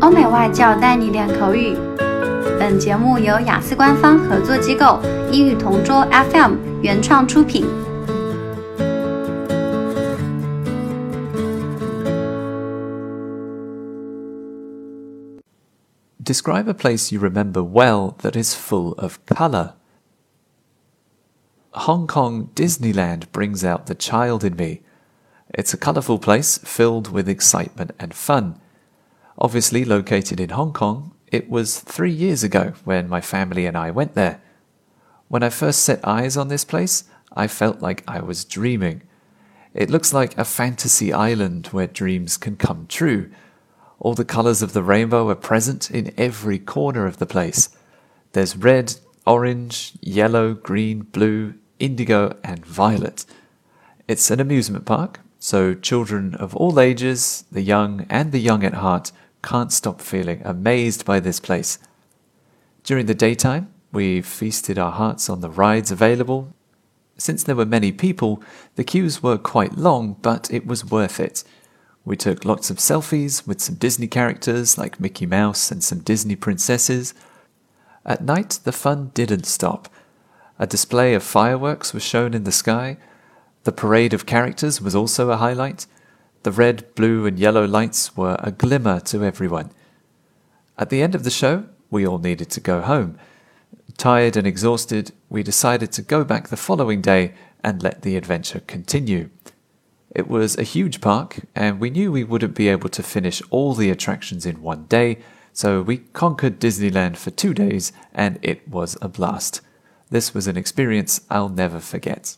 欧美外教带你练口语。本节目由雅思官方合作机构英语同桌 FM 原创出品。Describe a place you remember well that is full of colour. Hong Kong Disneyland brings out the child in me. It's a colourful place filled with excitement and fun. Obviously located in Hong Kong, it was three years ago when my family and I went there. When I first set eyes on this place, I felt like I was dreaming. It looks like a fantasy island where dreams can come true. All the colours of the rainbow are present in every corner of the place. There's red, orange, yellow, green, blue, indigo, and violet. It's an amusement park, so children of all ages, the young and the young at heart, can't stop feeling amazed by this place. During the daytime, we feasted our hearts on the rides available. Since there were many people, the queues were quite long, but it was worth it. We took lots of selfies with some Disney characters like Mickey Mouse and some Disney princesses. At night, the fun didn't stop. A display of fireworks was shown in the sky. The parade of characters was also a highlight. The red, blue, and yellow lights were a glimmer to everyone. At the end of the show, we all needed to go home. Tired and exhausted, we decided to go back the following day and let the adventure continue. It was a huge park, and we knew we wouldn't be able to finish all the attractions in one day, so we conquered Disneyland for two days, and it was a blast. This was an experience I'll never forget.